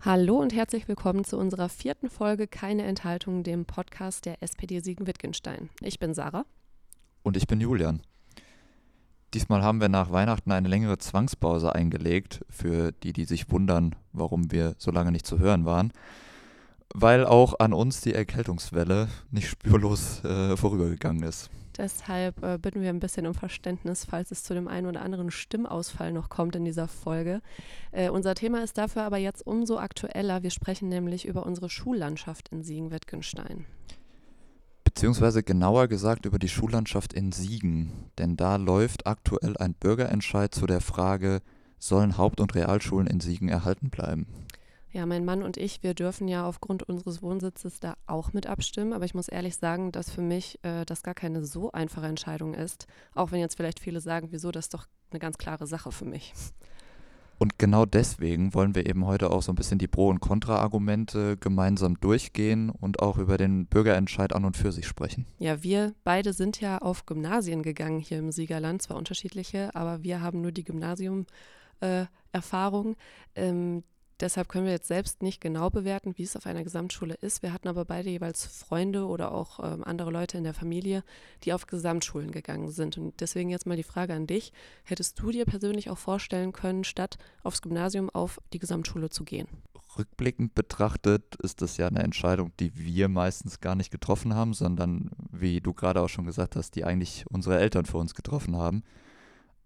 Hallo und herzlich willkommen zu unserer vierten Folge Keine Enthaltung, dem Podcast der SPD Siegen-Wittgenstein. Ich bin Sarah. Und ich bin Julian. Diesmal haben wir nach Weihnachten eine längere Zwangspause eingelegt, für die, die sich wundern, warum wir so lange nicht zu hören waren, weil auch an uns die Erkältungswelle nicht spurlos äh, vorübergegangen ist. Deshalb äh, bitten wir ein bisschen um Verständnis, falls es zu dem einen oder anderen Stimmausfall noch kommt in dieser Folge. Äh, unser Thema ist dafür aber jetzt umso aktueller. Wir sprechen nämlich über unsere Schullandschaft in Siegen-Wittgenstein. Beziehungsweise genauer gesagt über die Schullandschaft in Siegen. Denn da läuft aktuell ein Bürgerentscheid zu der Frage, sollen Haupt- und Realschulen in Siegen erhalten bleiben? Ja, mein Mann und ich, wir dürfen ja aufgrund unseres Wohnsitzes da auch mit abstimmen. Aber ich muss ehrlich sagen, dass für mich äh, das gar keine so einfache Entscheidung ist. Auch wenn jetzt vielleicht viele sagen, wieso, das ist doch eine ganz klare Sache für mich. Und genau deswegen wollen wir eben heute auch so ein bisschen die Pro- und Kontra-Argumente gemeinsam durchgehen und auch über den Bürgerentscheid an und für sich sprechen. Ja, wir beide sind ja auf Gymnasien gegangen hier im Siegerland, zwar unterschiedliche, aber wir haben nur die Gymnasium-Erfahrung. Äh, ähm, Deshalb können wir jetzt selbst nicht genau bewerten, wie es auf einer Gesamtschule ist. Wir hatten aber beide jeweils Freunde oder auch ähm, andere Leute in der Familie, die auf Gesamtschulen gegangen sind. Und deswegen jetzt mal die Frage an dich. Hättest du dir persönlich auch vorstellen können, statt aufs Gymnasium auf die Gesamtschule zu gehen? Rückblickend betrachtet ist das ja eine Entscheidung, die wir meistens gar nicht getroffen haben, sondern, wie du gerade auch schon gesagt hast, die eigentlich unsere Eltern für uns getroffen haben.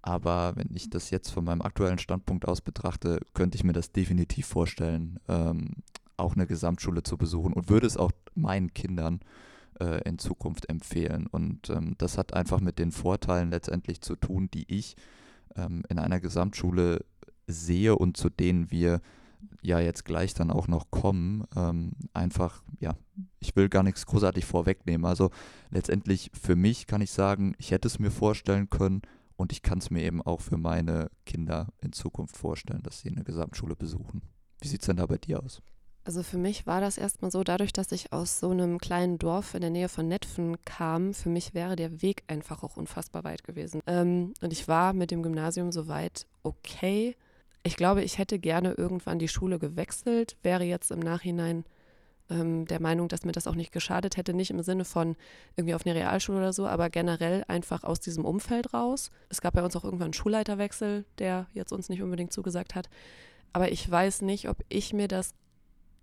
Aber wenn ich das jetzt von meinem aktuellen Standpunkt aus betrachte, könnte ich mir das definitiv vorstellen, ähm, auch eine Gesamtschule zu besuchen und würde es auch meinen Kindern äh, in Zukunft empfehlen. Und ähm, das hat einfach mit den Vorteilen letztendlich zu tun, die ich ähm, in einer Gesamtschule sehe und zu denen wir ja jetzt gleich dann auch noch kommen. Ähm, einfach, ja, ich will gar nichts großartig vorwegnehmen. Also letztendlich für mich kann ich sagen, ich hätte es mir vorstellen können, und ich kann es mir eben auch für meine Kinder in Zukunft vorstellen, dass sie eine Gesamtschule besuchen. Wie sieht es denn da bei dir aus? Also für mich war das erstmal so, dadurch, dass ich aus so einem kleinen Dorf in der Nähe von Netfen kam, für mich wäre der Weg einfach auch unfassbar weit gewesen. Ähm, und ich war mit dem Gymnasium soweit okay. Ich glaube, ich hätte gerne irgendwann die Schule gewechselt, wäre jetzt im Nachhinein ähm, der Meinung, dass mir das auch nicht geschadet hätte, nicht im Sinne von irgendwie auf eine Realschule oder so, aber generell einfach aus diesem Umfeld raus. Es gab bei uns auch irgendwann einen Schulleiterwechsel, der jetzt uns nicht unbedingt zugesagt hat. Aber ich weiß nicht, ob ich mir das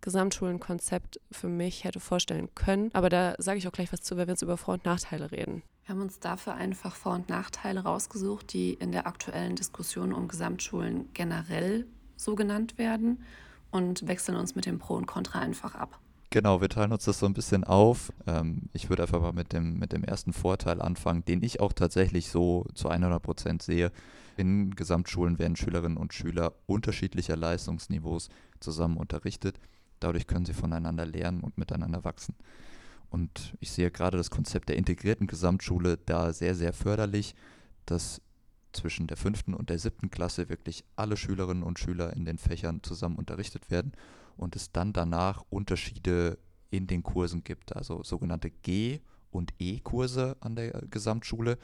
Gesamtschulenkonzept für mich hätte vorstellen können. Aber da sage ich auch gleich was zu, wenn wir jetzt über Vor- und Nachteile reden. Wir haben uns dafür einfach Vor- und Nachteile rausgesucht, die in der aktuellen Diskussion um Gesamtschulen generell so genannt werden und wechseln uns mit dem Pro und Contra einfach ab. Genau, wir teilen uns das so ein bisschen auf. Ähm, ich würde einfach mal mit dem, mit dem ersten Vorteil anfangen, den ich auch tatsächlich so zu 100 Prozent sehe. In Gesamtschulen werden Schülerinnen und Schüler unterschiedlicher Leistungsniveaus zusammen unterrichtet. Dadurch können sie voneinander lernen und miteinander wachsen. Und ich sehe gerade das Konzept der integrierten Gesamtschule da sehr, sehr förderlich, dass zwischen der fünften und der siebten Klasse wirklich alle Schülerinnen und Schüler in den Fächern zusammen unterrichtet werden und es dann danach Unterschiede in den Kursen gibt, also sogenannte G- und E-Kurse an der Gesamtschule,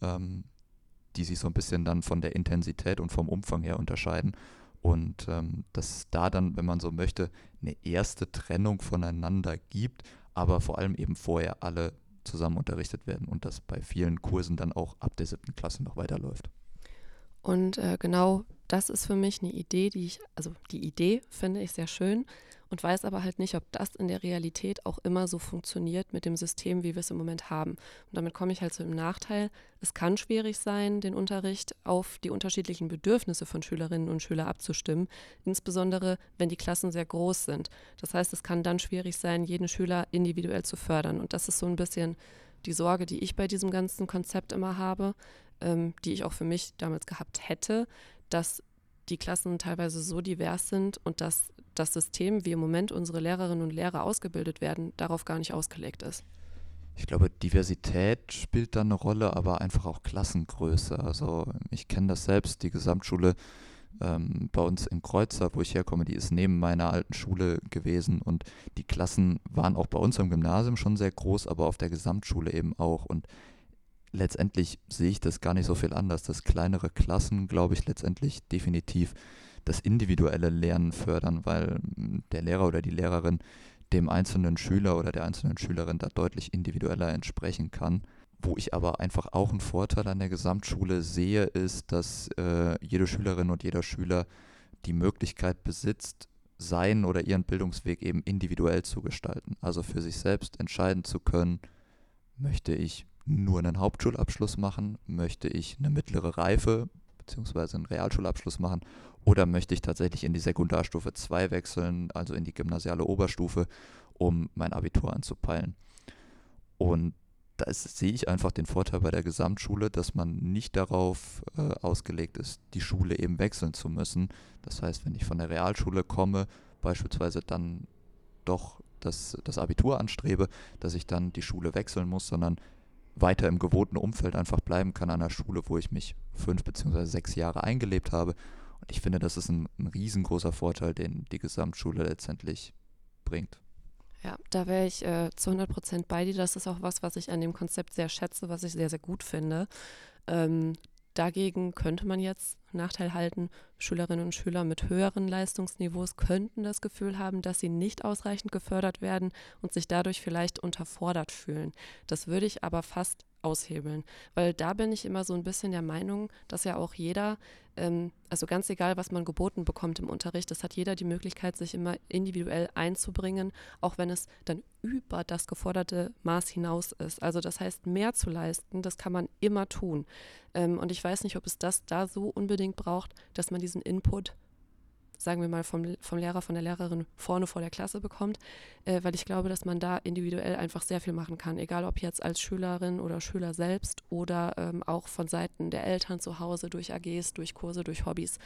ähm, die sich so ein bisschen dann von der Intensität und vom Umfang her unterscheiden. Und ähm, dass da dann, wenn man so möchte, eine erste Trennung voneinander gibt, aber vor allem eben vorher alle zusammen unterrichtet werden und das bei vielen Kursen dann auch ab der siebten Klasse noch weiterläuft. Und äh, genau das ist für mich eine Idee, die ich, also die Idee finde ich sehr schön und weiß aber halt nicht, ob das in der Realität auch immer so funktioniert mit dem System, wie wir es im Moment haben. Und damit komme ich halt zu dem Nachteil, es kann schwierig sein, den Unterricht auf die unterschiedlichen Bedürfnisse von Schülerinnen und Schülern abzustimmen, insbesondere wenn die Klassen sehr groß sind. Das heißt, es kann dann schwierig sein, jeden Schüler individuell zu fördern. Und das ist so ein bisschen die Sorge, die ich bei diesem ganzen Konzept immer habe, ähm, die ich auch für mich damals gehabt hätte, dass die Klassen teilweise so divers sind und dass das System, wie im Moment unsere Lehrerinnen und Lehrer ausgebildet werden, darauf gar nicht ausgelegt ist. Ich glaube, Diversität spielt da eine Rolle, aber einfach auch Klassengröße. Also ich kenne das selbst, die Gesamtschule ähm, bei uns in Kreuzer, wo ich herkomme, die ist neben meiner alten Schule gewesen und die Klassen waren auch bei uns am Gymnasium schon sehr groß, aber auf der Gesamtschule eben auch. Und letztendlich sehe ich das gar nicht so viel anders, dass kleinere Klassen, glaube ich, letztendlich definitiv das individuelle Lernen fördern, weil hm, der Lehrer oder die Lehrerin dem einzelnen Schüler oder der einzelnen Schülerin da deutlich individueller entsprechen kann. Wo ich aber einfach auch einen Vorteil an der Gesamtschule sehe, ist, dass äh, jede Schülerin und jeder Schüler die Möglichkeit besitzt, seinen oder ihren Bildungsweg eben individuell zu gestalten. Also für sich selbst entscheiden zu können, möchte ich nur einen Hauptschulabschluss machen, möchte ich eine mittlere Reife bzw. einen Realschulabschluss machen oder möchte ich tatsächlich in die Sekundarstufe 2 wechseln, also in die gymnasiale Oberstufe, um mein Abitur anzupeilen. Und da sehe ich einfach den Vorteil bei der Gesamtschule, dass man nicht darauf äh, ausgelegt ist, die Schule eben wechseln zu müssen. Das heißt, wenn ich von der Realschule komme, beispielsweise dann doch das, das Abitur anstrebe, dass ich dann die Schule wechseln muss, sondern weiter im gewohnten Umfeld einfach bleiben kann an der Schule, wo ich mich fünf beziehungsweise sechs Jahre eingelebt habe. Und ich finde, das ist ein, ein riesengroßer Vorteil, den die Gesamtschule letztendlich bringt. Ja, da wäre ich äh, zu 100 Prozent bei dir. Das ist auch was, was ich an dem Konzept sehr schätze, was ich sehr, sehr gut finde. Ähm, dagegen könnte man jetzt Nachteil halten, Schülerinnen und Schüler mit höheren Leistungsniveaus könnten das Gefühl haben, dass sie nicht ausreichend gefördert werden und sich dadurch vielleicht unterfordert fühlen. Das würde ich aber fast aushebeln, weil da bin ich immer so ein bisschen der Meinung, dass ja auch jeder, ähm, also ganz egal, was man geboten bekommt im Unterricht, das hat jeder die Möglichkeit, sich immer individuell einzubringen, auch wenn es dann über das geforderte Maß hinaus ist. Also das heißt, mehr zu leisten, das kann man immer tun. Ähm, und ich weiß nicht, ob es das da so unbedingt braucht, dass man diesen Input sagen wir mal, vom, vom Lehrer, von der Lehrerin vorne vor der Klasse bekommt, äh, weil ich glaube, dass man da individuell einfach sehr viel machen kann, egal ob jetzt als Schülerin oder Schüler selbst oder ähm, auch von Seiten der Eltern zu Hause durch AGs, durch Kurse, durch Hobbys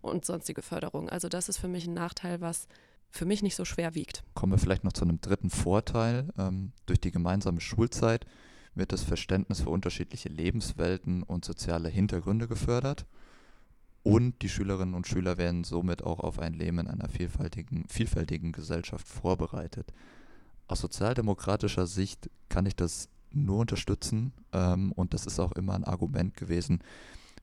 und sonstige Förderung. Also das ist für mich ein Nachteil, was für mich nicht so schwer wiegt. Kommen wir vielleicht noch zu einem dritten Vorteil. Ähm, durch die gemeinsame Schulzeit wird das Verständnis für unterschiedliche Lebenswelten und soziale Hintergründe gefördert. Und die Schülerinnen und Schüler werden somit auch auf ein Leben in einer vielfältigen, vielfältigen Gesellschaft vorbereitet. Aus sozialdemokratischer Sicht kann ich das nur unterstützen ähm, und das ist auch immer ein Argument gewesen,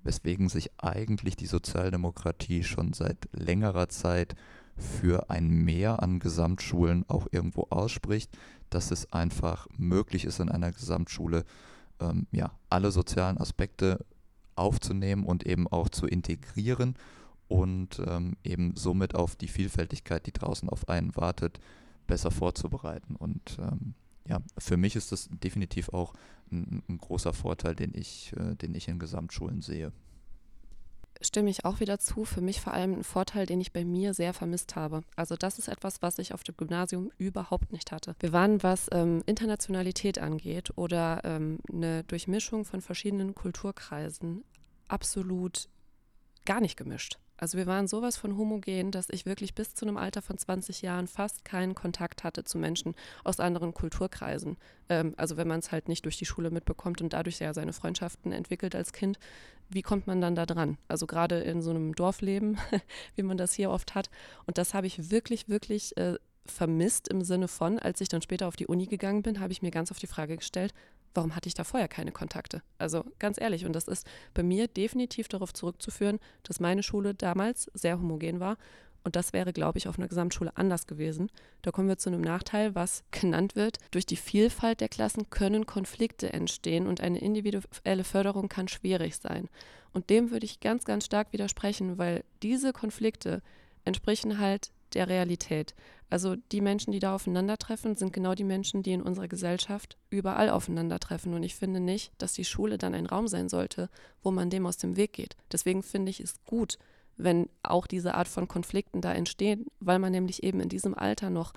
weswegen sich eigentlich die Sozialdemokratie schon seit längerer Zeit für ein Mehr an Gesamtschulen auch irgendwo ausspricht, dass es einfach möglich ist in einer Gesamtschule, ähm, ja, alle sozialen Aspekte aufzunehmen und eben auch zu integrieren und ähm, eben somit auf die Vielfältigkeit, die draußen auf einen wartet, besser vorzubereiten. Und ähm, ja, für mich ist das definitiv auch ein, ein großer Vorteil, den ich, äh, den ich in Gesamtschulen sehe stimme ich auch wieder zu. Für mich vor allem ein Vorteil, den ich bei mir sehr vermisst habe. Also das ist etwas, was ich auf dem Gymnasium überhaupt nicht hatte. Wir waren, was ähm, Internationalität angeht oder ähm, eine Durchmischung von verschiedenen Kulturkreisen, absolut gar nicht gemischt. Also wir waren sowas von homogen, dass ich wirklich bis zu einem Alter von 20 Jahren fast keinen Kontakt hatte zu Menschen aus anderen Kulturkreisen. Ähm, also wenn man es halt nicht durch die Schule mitbekommt und dadurch ja seine Freundschaften entwickelt als Kind, wie kommt man dann da dran? Also gerade in so einem Dorfleben, wie man das hier oft hat. Und das habe ich wirklich, wirklich äh, vermisst im Sinne von, als ich dann später auf die Uni gegangen bin, habe ich mir ganz oft die Frage gestellt, warum hatte ich da vorher keine Kontakte? Also ganz ehrlich, und das ist bei mir definitiv darauf zurückzuführen, dass meine Schule damals sehr homogen war. Und das wäre, glaube ich, auf einer Gesamtschule anders gewesen. Da kommen wir zu einem Nachteil, was genannt wird. Durch die Vielfalt der Klassen können Konflikte entstehen und eine individuelle Förderung kann schwierig sein. Und dem würde ich ganz, ganz stark widersprechen, weil diese Konflikte entsprechen halt der Realität. Also die Menschen, die da aufeinandertreffen, sind genau die Menschen, die in unserer Gesellschaft überall aufeinandertreffen. Und ich finde nicht, dass die Schule dann ein Raum sein sollte, wo man dem aus dem Weg geht. Deswegen finde ich es gut, wenn auch diese Art von Konflikten da entstehen, weil man nämlich eben in diesem Alter noch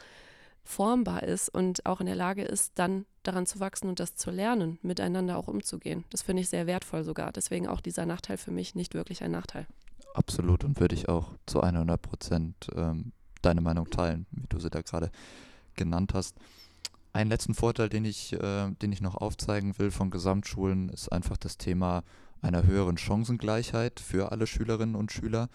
formbar ist und auch in der Lage ist, dann daran zu wachsen und das zu lernen, miteinander auch umzugehen. Das finde ich sehr wertvoll sogar. Deswegen auch dieser Nachteil für mich nicht wirklich ein Nachteil. Absolut und würde ich auch zu 100 Prozent ähm, deine Meinung teilen, wie du sie da gerade genannt hast. Einen letzten Vorteil, den ich, äh, den ich noch aufzeigen will von Gesamtschulen, ist einfach das Thema einer höheren Chancengleichheit für alle Schülerinnen und Schüler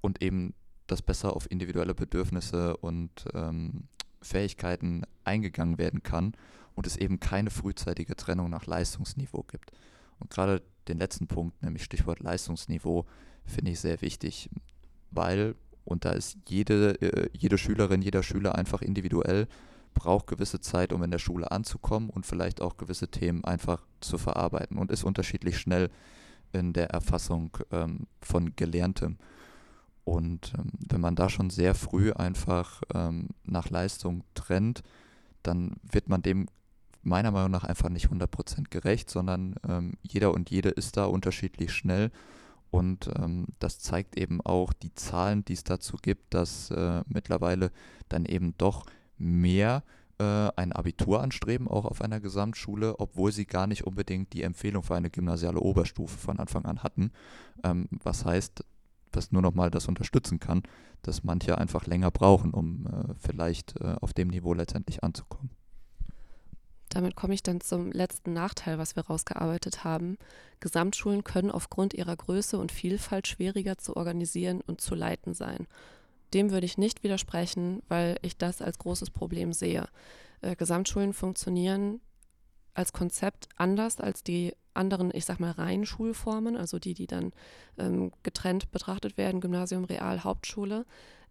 und eben, dass besser auf individuelle Bedürfnisse und ähm, Fähigkeiten eingegangen werden kann und es eben keine frühzeitige Trennung nach Leistungsniveau gibt. Und gerade den letzten Punkt, nämlich Stichwort Leistungsniveau, finde ich sehr wichtig weil, und da ist jede, äh, jede Schülerin, jeder Schüler einfach individuell, braucht gewisse Zeit, um in der Schule anzukommen und vielleicht auch gewisse Themen einfach zu verarbeiten und ist unterschiedlich schnell in der Erfassung ähm, von Gelerntem. Und ähm, wenn man da schon sehr früh einfach ähm, nach Leistung trennt, dann wird man dem meiner Meinung nach einfach nicht 100% gerecht, sondern ähm, jeder und jede ist da unterschiedlich schnell. Und ähm, das zeigt eben auch die Zahlen, die es dazu gibt, dass äh, mittlerweile dann eben doch mehr äh, ein Abitur anstreben, auch auf einer Gesamtschule, obwohl sie gar nicht unbedingt die Empfehlung für eine gymnasiale Oberstufe von Anfang an hatten. Ähm, was heißt, was nur nochmal das unterstützen kann, dass manche einfach länger brauchen, um äh, vielleicht äh, auf dem Niveau letztendlich anzukommen. Damit komme ich dann zum letzten Nachteil, was wir rausgearbeitet haben. Gesamtschulen können aufgrund ihrer Größe und Vielfalt schwieriger zu organisieren und zu leiten sein. Dem würde ich nicht widersprechen, weil ich das als großes Problem sehe. Äh, Gesamtschulen funktionieren als Konzept anders als die anderen, ich sag mal, reinen Schulformen, also die, die dann ähm, getrennt betrachtet werden, Gymnasium, Real, Hauptschule.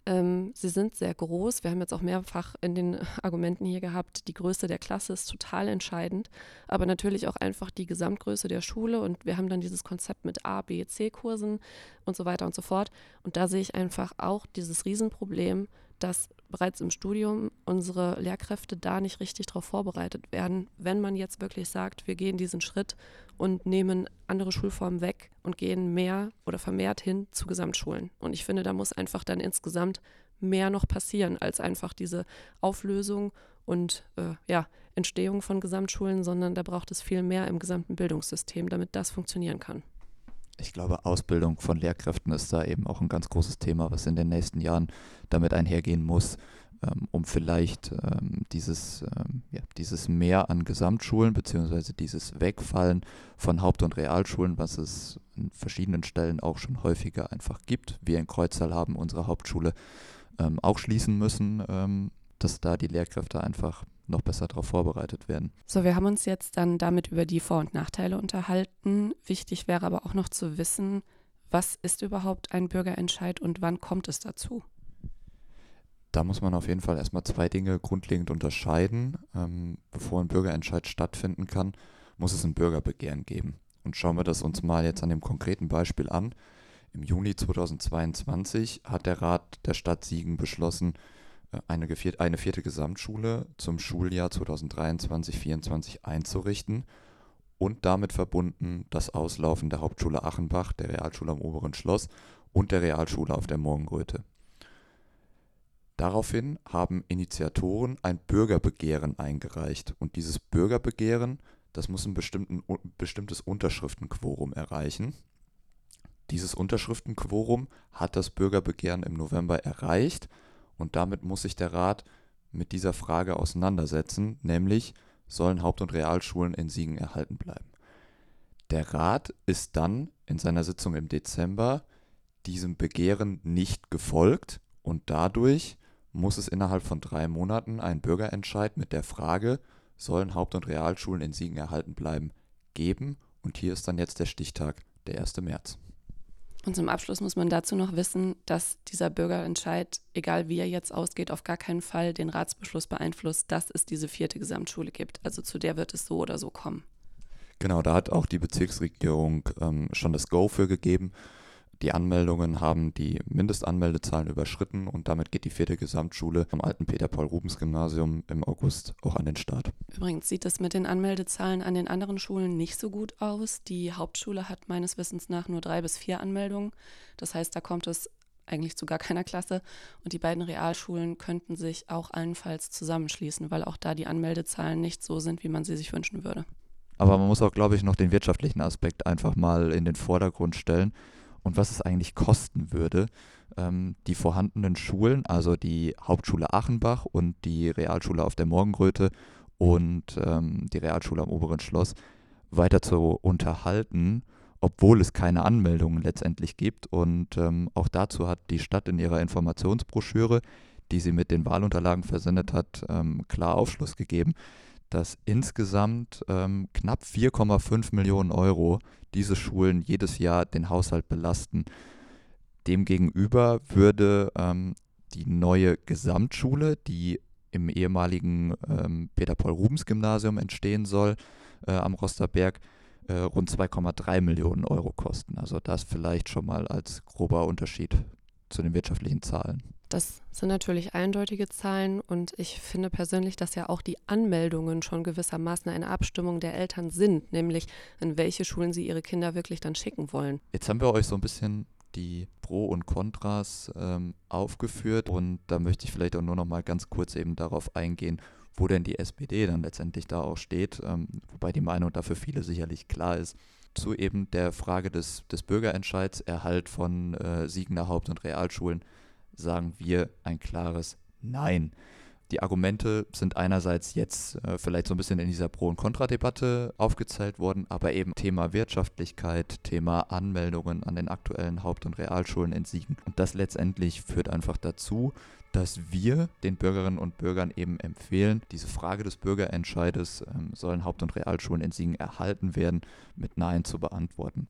Ähm, sie sind sehr groß. Wir haben jetzt auch mehrfach in den Argumenten hier gehabt, die Größe der Klasse ist total entscheidend, aber natürlich auch einfach die Gesamtgröße der Schule. Und wir haben dann dieses Konzept mit A, B, C-Kursen und so weiter und so fort. Und da sehe ich einfach auch dieses Riesenproblem, dass bereits im Studium unsere Lehrkräfte da nicht richtig darauf vorbereitet werden, wenn man jetzt wirklich sagt, wir gehen diesen Schritt und nehmen andere Schulformen weg und gehen mehr oder vermehrt hin zu Gesamtschulen. Und ich finde, da muss einfach dann insgesamt mehr noch passieren als einfach diese Auflösung und äh, ja, Entstehung von Gesamtschulen, sondern da braucht es viel mehr im gesamten Bildungssystem, damit das funktionieren kann. Ich glaube, Ausbildung von Lehrkräften ist da eben auch ein ganz großes Thema, was in den nächsten Jahren damit einhergehen muss, ähm, um vielleicht ähm, dieses, ähm, ja, dieses Mehr an Gesamtschulen beziehungsweise dieses Wegfallen von Haupt- und Realschulen, was es an verschiedenen Stellen auch schon häufiger einfach gibt. Wir in Kreuztal haben unsere Hauptschule ähm, auch schließen müssen, ähm, dass da die Lehrkräfte einfach noch besser darauf vorbereitet werden. So, wir haben uns jetzt dann damit über die Vor- und Nachteile unterhalten. Wichtig wäre aber auch noch zu wissen, was ist überhaupt ein Bürgerentscheid und wann kommt es dazu? Da muss man auf jeden Fall erstmal zwei Dinge grundlegend unterscheiden. Ähm, bevor ein Bürgerentscheid stattfinden kann, muss es ein Bürgerbegehren geben. Und schauen wir das uns mal jetzt an dem konkreten Beispiel an. Im Juni 2022 hat der Rat der Stadt Siegen beschlossen, eine, eine vierte Gesamtschule zum Schuljahr 2023-2024 einzurichten und damit verbunden das Auslaufen der Hauptschule Achenbach, der Realschule am Oberen Schloss und der Realschule auf der Morgenröte. Daraufhin haben Initiatoren ein Bürgerbegehren eingereicht und dieses Bürgerbegehren, das muss ein bestimmtes Unterschriftenquorum erreichen. Dieses Unterschriftenquorum hat das Bürgerbegehren im November erreicht und damit muss sich der Rat mit dieser Frage auseinandersetzen, nämlich sollen Haupt- und Realschulen in Siegen erhalten bleiben. Der Rat ist dann in seiner Sitzung im Dezember diesem Begehren nicht gefolgt und dadurch muss es innerhalb von drei Monaten einen Bürgerentscheid mit der Frage, sollen Haupt- und Realschulen in Siegen erhalten bleiben, geben. Und hier ist dann jetzt der Stichtag, der 1. März. Und zum Abschluss muss man dazu noch wissen, dass dieser Bürgerentscheid, egal wie er jetzt ausgeht, auf gar keinen Fall den Ratsbeschluss beeinflusst, dass es diese vierte Gesamtschule gibt. Also zu der wird es so oder so kommen. Genau, da hat auch die Bezirksregierung ähm, schon das Go für gegeben. Die Anmeldungen haben die Mindestanmeldezahlen überschritten und damit geht die vierte Gesamtschule am alten Peter-Paul-Rubens-Gymnasium im August auch an den Start. Übrigens sieht es mit den Anmeldezahlen an den anderen Schulen nicht so gut aus. Die Hauptschule hat meines Wissens nach nur drei bis vier Anmeldungen. Das heißt, da kommt es eigentlich zu gar keiner Klasse. Und die beiden Realschulen könnten sich auch allenfalls zusammenschließen, weil auch da die Anmeldezahlen nicht so sind, wie man sie sich wünschen würde. Aber man muss auch, glaube ich, noch den wirtschaftlichen Aspekt einfach mal in den Vordergrund stellen und was es eigentlich kosten würde, ähm, die vorhandenen Schulen, also die Hauptschule Achenbach und die Realschule auf der Morgenröte und ähm, die Realschule am Oberen Schloss weiter zu unterhalten, obwohl es keine Anmeldungen letztendlich gibt. Und ähm, auch dazu hat die Stadt in ihrer Informationsbroschüre, die sie mit den Wahlunterlagen versendet hat, ähm, klar Aufschluss gegeben, dass insgesamt ähm, knapp 4,5 Millionen Euro diese Schulen jedes Jahr den Haushalt belasten. Demgegenüber würde ähm, die neue Gesamtschule, die im ehemaligen ähm, Peter-Paul-Rubens-Gymnasium entstehen soll, äh, am Rosterberg, äh, rund 2,3 Millionen Euro kosten. Also das vielleicht schon mal als grober Unterschied zu den wirtschaftlichen Zahlen. Das sind natürlich eindeutige Zahlen und ich finde persönlich, dass ja auch die Anmeldungen schon gewissermaßen eine Abstimmung der Eltern sind, nämlich in welche Schulen sie ihre Kinder wirklich dann schicken wollen. Jetzt haben wir euch so ein bisschen die Pro und Kontras ähm, aufgeführt und da möchte ich vielleicht auch nur noch mal ganz kurz eben darauf eingehen, wo denn die SPD dann letztendlich da auch steht, ähm, wobei die Meinung dafür viele sicherlich klar ist, zu eben der Frage des, des Bürgerentscheids, Erhalt von äh, Siegener Haupt- und Realschulen, sagen wir ein klares Nein. Die Argumente sind einerseits jetzt äh, vielleicht so ein bisschen in dieser Pro- und Kontradebatte aufgezählt worden, aber eben Thema Wirtschaftlichkeit, Thema Anmeldungen an den aktuellen Haupt- und Realschulen in Siegen. Und das letztendlich führt einfach dazu, dass wir den Bürgerinnen und Bürgern eben empfehlen, diese Frage des Bürgerentscheides, ähm, sollen Haupt- und Realschulen in Siegen erhalten werden, mit Nein zu beantworten.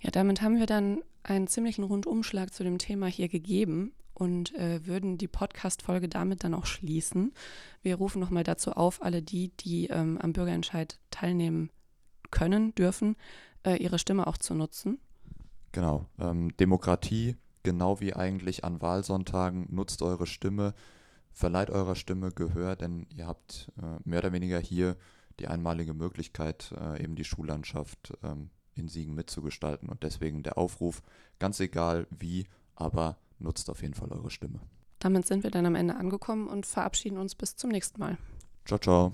Ja, damit haben wir dann einen ziemlichen Rundumschlag zu dem Thema hier gegeben und äh, würden die Podcast-Folge damit dann auch schließen. Wir rufen nochmal dazu auf, alle die, die ähm, am Bürgerentscheid teilnehmen können, dürfen, äh, ihre Stimme auch zu nutzen. Genau. Ähm, Demokratie, genau wie eigentlich an Wahlsonntagen, nutzt eure Stimme, verleiht eurer Stimme Gehör, denn ihr habt äh, mehr oder weniger hier die einmalige Möglichkeit, äh, eben die Schullandschaft ähm, in Siegen mitzugestalten. Und deswegen der Aufruf, ganz egal wie, aber nutzt auf jeden Fall eure Stimme. Damit sind wir dann am Ende angekommen und verabschieden uns bis zum nächsten Mal. Ciao, ciao.